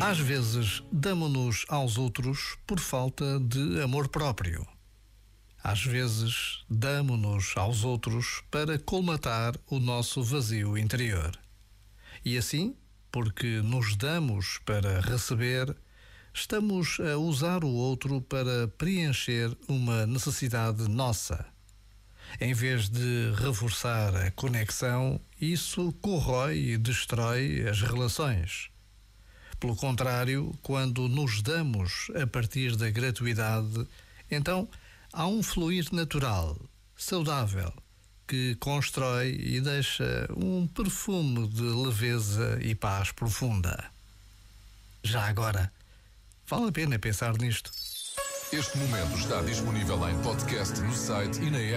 Às vezes, damos-nos aos outros por falta de amor próprio. Às vezes, damos-nos aos outros para colmatar o nosso vazio interior. E assim, porque nos damos para receber, estamos a usar o outro para preencher uma necessidade nossa. Em vez de reforçar a conexão, isso corrói e destrói as relações. Pelo contrário, quando nos damos a partir da gratuidade, então há um fluir natural, saudável, que constrói e deixa um perfume de leveza e paz profunda. Já agora, vale a pena pensar nisto. Este momento está disponível em podcast no site e na app.